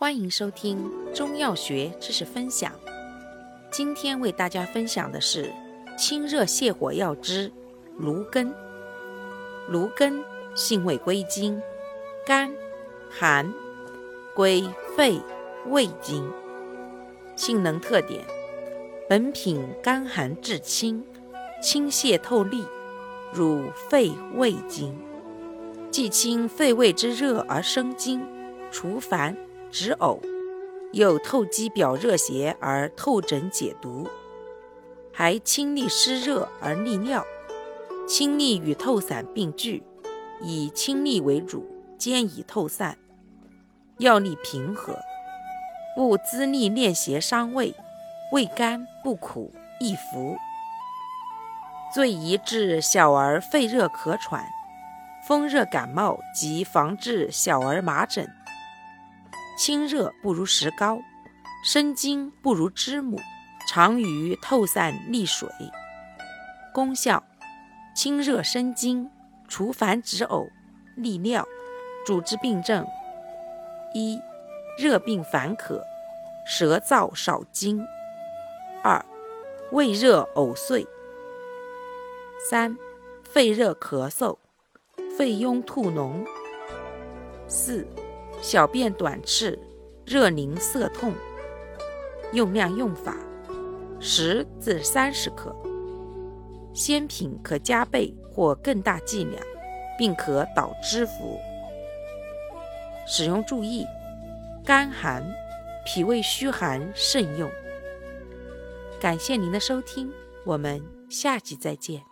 欢迎收听中药学知识分享。今天为大家分享的是清热泻火药之芦根。芦根性味归经：甘、寒，归肺、胃经。性能特点：本品甘寒至清，清泻透利，入肺胃经，既清肺胃之热而生津，除烦。止呕，又透肌表热邪而透疹解毒，还清利湿热而利尿，清利与透散并具，以清利为主，兼以透散，药力平和，不滋腻敛邪伤胃，味甘不苦，易服。最宜治小儿肺热咳喘、风热感冒及防治小儿麻疹。清热不如石膏，生津不如知母，常于透散利水。功效：清热生津，除烦止呕，利尿。主治病症：一、热病烦渴，舌燥少津；二、胃热呕碎；三、肺热咳嗽，肺痈吐脓；四。小便短赤，热凝涩痛。用量用法：十至三十克。鲜品可加倍或更大剂量，并可捣汁服。使用注意：肝寒、脾胃虚寒慎用。感谢您的收听，我们下集再见。